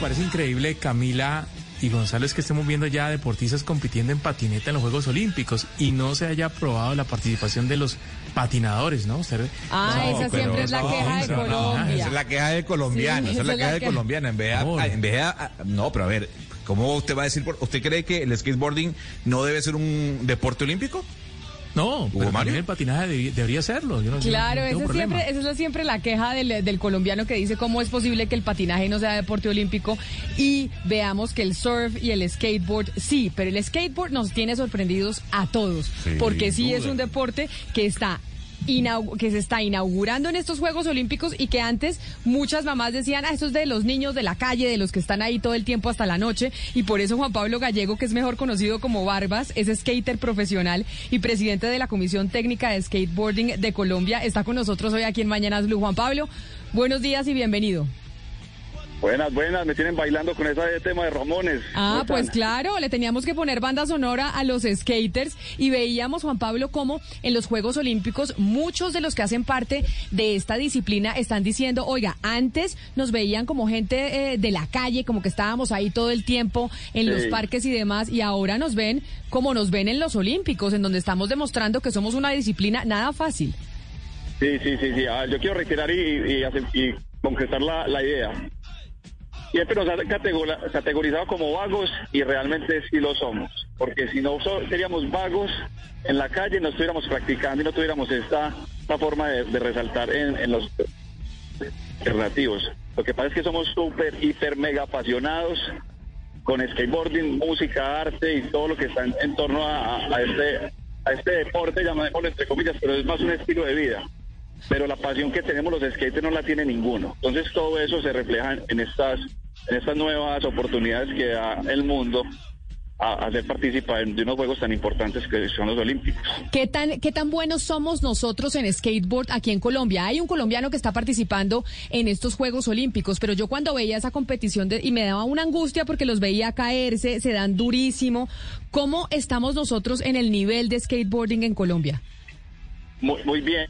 Parece increíble, Camila y Gonzalo, es que estemos viendo ya deportistas compitiendo en patineta en los Juegos Olímpicos y no se haya aprobado la participación de los patinadores, ¿no? Usted- Ah, No, esa pero siempre es la no, queja de no, no, Colombia. Esa es la queja de colombiano, Sí, esa es la queja que- colombiano. En vez de, en vez de- no, pero a ver, ¿cómo usted va a decir? por- ¿Usted cree que el skateboarding no debe ser un deporte olímpico? No, pero Mario? también el patinaje debería, debería serlo. Yo no- Claro, no esa siempre, esa es la- siempre la queja del, del colombiano que dice cómo es posible que el patinaje no sea deporte olímpico y veamos que el surf y el skateboard sí, pero el skateboard nos tiene sorprendidos a todos, porque sí es un deporte que está que se está inaugurando en estos Juegos Olímpicos y que antes muchas mamás decían, ah, eso es de los niños de la calle, de los que están ahí todo el tiempo hasta la noche, y por eso Juan Pablo Gallego, que es mejor conocido como Barbas, es skater profesional y presidente de la Comisión Técnica de Skateboarding de Colombia, está con nosotros hoy aquí en Mañanas Blue. Juan Pablo, buenos días y bienvenido. Buenas, buenas, me tienen bailando con ese tema de Ramones. Ah, ¿Cómo pues claro, le teníamos que poner banda sonora a los skaters y veíamos, Juan Pablo, cómo en los Juegos Olímpicos muchos de los que hacen parte de esta disciplina están diciendo, oiga, antes nos veían como gente eh, de la calle, como que estábamos ahí todo el tiempo en los parques y demás, y ahora nos ven como nos ven en los Olímpicos, en donde estamos demostrando que somos una disciplina nada fácil. Sí, sí, sí, sí. Ah, yo quiero retirar y, y, concretar la, la idea. Siempre nos han categorizado como vagos y realmente sí lo somos. Porque si no seríamos vagos en la calle, no estuviéramos practicando y no tuviéramos esta, esta forma de, resaltar en, los alternativos. Lo que pasa es que somos súper, hiper, mega apasionados con skateboarding, música, arte y todo lo que está en, torno a, este a este deporte, llamémoslo entre comillas, pero es más un estilo de vida. Pero la pasión que tenemos los skaters no la tiene ninguno. Entonces todo eso se refleja en estas en estas nuevas oportunidades que da el mundo a, a ser partícipa de unos juegos tan importantes que son los Olímpicos. ¿Qué tan, ¿Qué tan buenos somos nosotros en skateboard aquí en Colombia? Hay un colombiano que está participando en estos Juegos Olímpicos, pero yo cuando veía esa competición de- y me daba una angustia porque los veía caerse, se dan durísimo. ¿Cómo estamos nosotros en el nivel de skateboarding en Colombia? Muy, muy bien.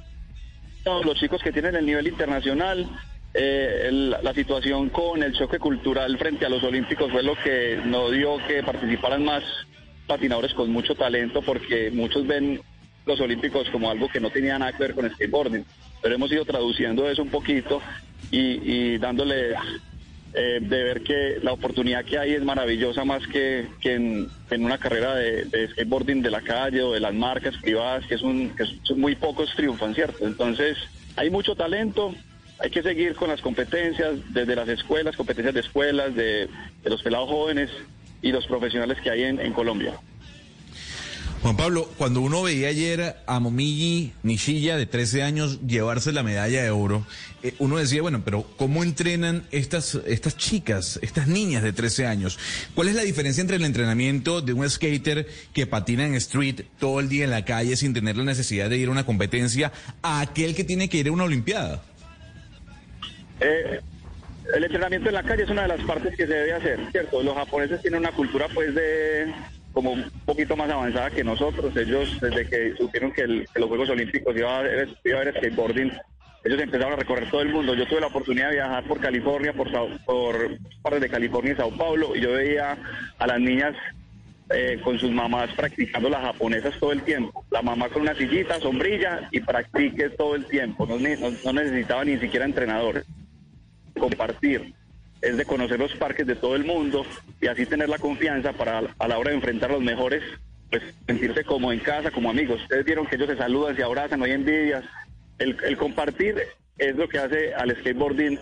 Todos los chicos que tienen el nivel internacional, eh, el- la situación con el choque cultural frente a los Olímpicos fue lo que no dio que participaran más patinadores con mucho talento, porque muchos ven los Olímpicos como algo que no tenía nada que ver con skateboarding. Pero hemos ido traduciendo eso un poquito y, y dándole eh, de ver que la oportunidad que hay es maravillosa más que, en, en una carrera de, de skateboarding de la calle o de las marcas privadas, que, es un, que son muy pocos triunfan, ¿cierto? Entonces, hay mucho talento, hay que seguir con las competencias desde las escuelas, competencias de escuelas, de, los pelados jóvenes y los profesionales que hay en, en Colombia. Juan Pablo, cuando uno veía ayer a Momiji Nishilla de 13 años llevarse la medalla de oro, eh, uno decía, bueno, pero ¿cómo entrenan estas, estas chicas, estas niñas de 13 años? ¿Cuál es la diferencia entre el entrenamiento de un skater que patina en street todo el día en la calle sin tener la necesidad de ir a una competencia a aquel que tiene que ir a una olimpiada? Eh, el entrenamiento en la calle es una de las partes que se debe hacer, ¿cierto? Los japoneses tienen una cultura pues de como un poquito más avanzada que nosotros. Ellos desde que supieron que, los Juegos Olímpicos iba a, haber, iba a haber skateboarding, ellos empezaron a recorrer todo el mundo. Yo tuve la oportunidad de viajar por California, por, por partes de California y Sao Paulo, y yo veía a las niñas eh, con sus mamás practicando las japonesas todo el tiempo. La mamá con una sillita, sombrilla y practique todo el tiempo. No necesitaba ni siquiera entrenadores. Compartir es de conocer los parques de todo el mundo y así tener la confianza para a la hora de enfrentar a los mejores, pues sentirse como en casa, como amigos. Ustedes vieron que ellos se saludan, se abrazan, no hay envidias. El, compartir es lo que hace al skateboarding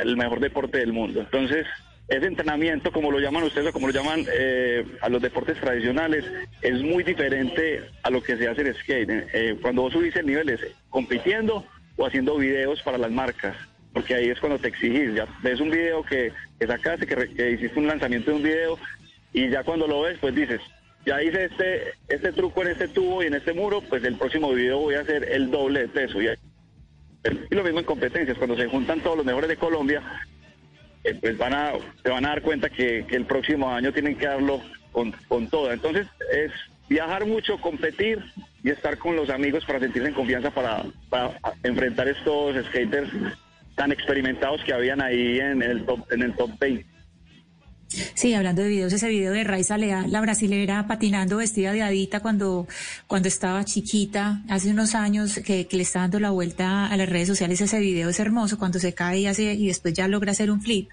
el mejor deporte del mundo. Entonces, ese entrenamiento, como lo llaman ustedes o como lo llaman eh, a los deportes tradicionales, es muy diferente a lo que se hace en skate. Eh, cuando vos subís el nivel es compitiendo o haciendo videos para las marcas, porque ahí es cuando te exigís. Ya ves un video que, que sacaste, que, que hiciste un lanzamiento de un video y ya cuando lo ves, pues dices, ya hice este, este truco en este tubo y en este muro, pues el próximo video voy a hacer el doble de peso. Y, lo mismo en competencias, cuando se juntan todos los mejores de Colombia, eh, pues van a, se van a dar cuenta que, que el próximo año tienen que darlo con, con toda. Entonces es viajar mucho, competir y estar con los amigos para sentirse en confianza para, para enfrentar estos skaters tan experimentados que habían ahí en el top, en el top 20. Sí, hablando de videos, ese video de Raiza la brasilera patinando vestida de adita cuando, cuando estaba chiquita, hace unos años que, que le está dando la vuelta a las redes sociales, ese video es hermoso cuando se cae y hace, y después ya logra hacer un flip.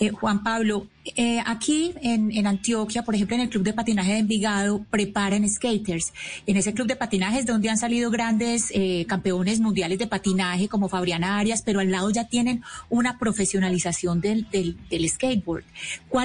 Eh, Juan Pablo, eh, aquí en, en Antioquia, por ejemplo, en el club de patinaje de Envigado, preparan skaters. En ese club de patinaje es donde han salido grandes eh, campeones mundiales de patinaje como Fabriana Arias, pero al lado ya tienen una profesionalización del, del, del skateboard.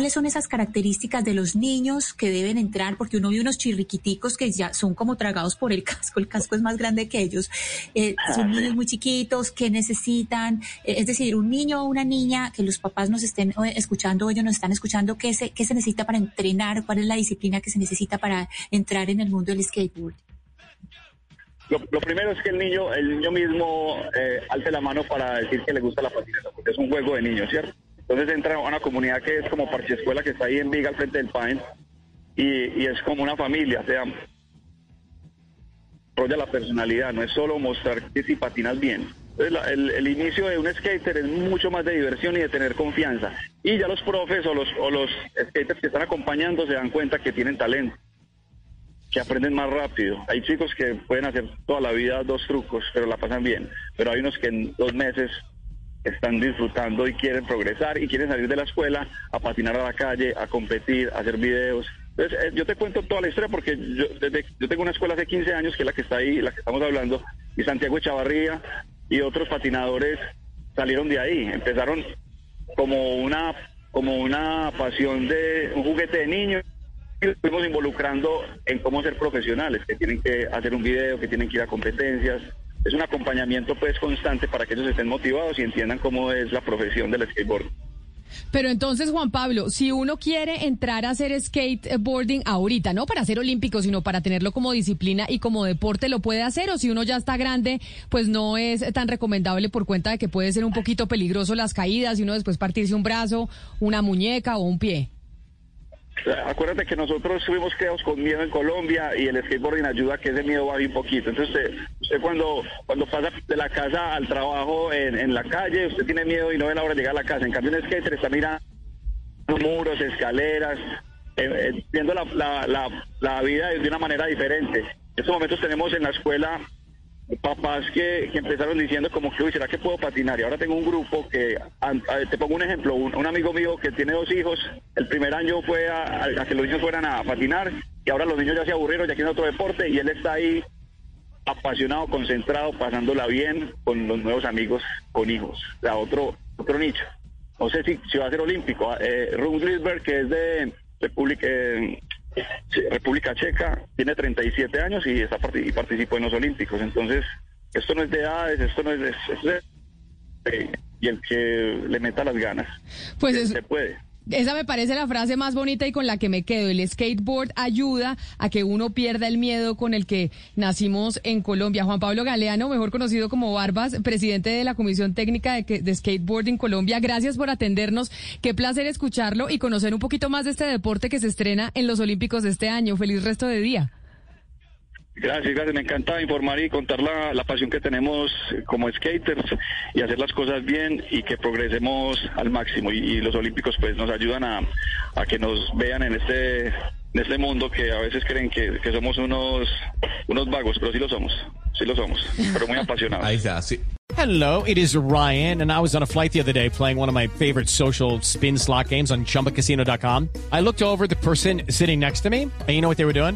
¿Cuáles son esas características de los niños que deben entrar? Porque uno ve unos chirriquiticos que ya son como tragados por el casco, el casco es más grande que ellos. Eh, son niños muy chiquitos que necesitan, eh, es decir, un niño o una niña que los papás nos estén eh, escuchando, ellos nos están escuchando, ¿qué se, qué se necesita para entrenar? ¿Cuál es la disciplina que se necesita para entrar en el mundo del skateboard? Lo, primero es que el niño, el niño mismo eh, alce la mano para decir que le gusta la patineta, porque es un juego de niños, ¿cierto? Entonces entra a una comunidad que es como Parche Escuela, que está ahí en Viga, al frente del Pine, y, y es como una familia, o sea, desarrolla la personalidad, no es solo mostrar que si patinas bien. Entonces, la- el, el inicio de un skater es mucho más de diversión y de tener confianza. Y ya los profes o los, o los skaters que están acompañando se dan cuenta que tienen talento que aprenden más rápido. Hay chicos que pueden hacer toda la vida dos trucos, pero la pasan bien. Pero hay unos que en dos meses están disfrutando y quieren progresar y quieren salir de la escuela a patinar a la calle, a competir, a hacer videos. Entonces, eh, yo te cuento toda la historia porque yo, desde- yo tengo una escuela hace 15 años, que es la que está ahí, la que estamos hablando, y Santiago Echavarría y otros patinadores salieron de ahí. Empezaron como una, como una pasión de un juguete de niño y fuimos involucrando en cómo ser profesionales, que tienen que hacer un video, que tienen que ir a competencias. Es un acompañamiento pues constante para que ellos estén motivados y entiendan cómo es la profesión del skateboard. Pero entonces, Juan Pablo, si uno quiere entrar a hacer skateboarding ahorita, no para ser olímpico, sino para tenerlo como disciplina y como deporte, ¿lo puede hacer? O si uno ya está grande, pues no es tan recomendable por cuenta de que puede ser un poquito peligroso las caídas y uno después partirse un brazo, una muñeca o un pie. Acuérdate que nosotros fuimos creados con miedo en Colombia y el skateboarding ayuda a que ese miedo baje un poquito. Entonces, usted, usted cuando, cuando pasa de la casa al trabajo en, en la calle, usted tiene miedo y no ve la hora de llegar a la casa. En cambio, un skater está mirando muros, escaleras, eh, eh, viendo la, la, la, la vida de una manera diferente. En estos momentos tenemos en la escuela papás que, que empezaron diciendo como que, uy, ¿será que puedo patinar? Y ahora tengo un grupo que, te pongo un ejemplo, un, amigo mío que tiene dos hijos, el primer año fue a, que los niños fueran a patinar y ahora los niños ya se aburrieron, ya quieren otro deporte y él está ahí apasionado, concentrado, pasándola bien con los nuevos amigos, con hijos, o sea, otro, otro nicho. No sé si, si va a ser olímpico. Eh, Rune Glisberg, que es de República, eh, República Checa, tiene 37 años y, está parti- y participó en los Olímpicos. Entonces, esto no es de edades, esto no es de... esto es de- eh, y el que le meta las ganas, Pues se- es- se puede. Esa me parece la frase más bonita y con la que me quedo. El skateboard ayuda a que uno pierda el miedo con el que nacimos en Colombia. Juan Pablo Galeano, mejor conocido como Barbas, presidente de la Comisión Técnica de, de Skateboarding Colombia. Gracias por atendernos. Qué placer escucharlo y conocer un poquito más de este deporte que se estrena en los Olímpicos de este año. Feliz resto de día. Gracias, gracias. Me encanta informar y contar la, la pasión que tenemos como skaters y hacer las cosas bien y que progresemos al máximo. Y, y los Olímpicos pues nos ayudan a, a que nos vean en este en este mundo que a veces creen que, que somos unos unos vagos, pero sí lo somos, sí lo somos, pero muy apasionados. Ahí está, sí. Hello, it is Ryan, and I was on a flight the other day playing one of my favorite social spin slot games on chumbacasino.com. I looked over the person sitting next to me, and you know what they were doing?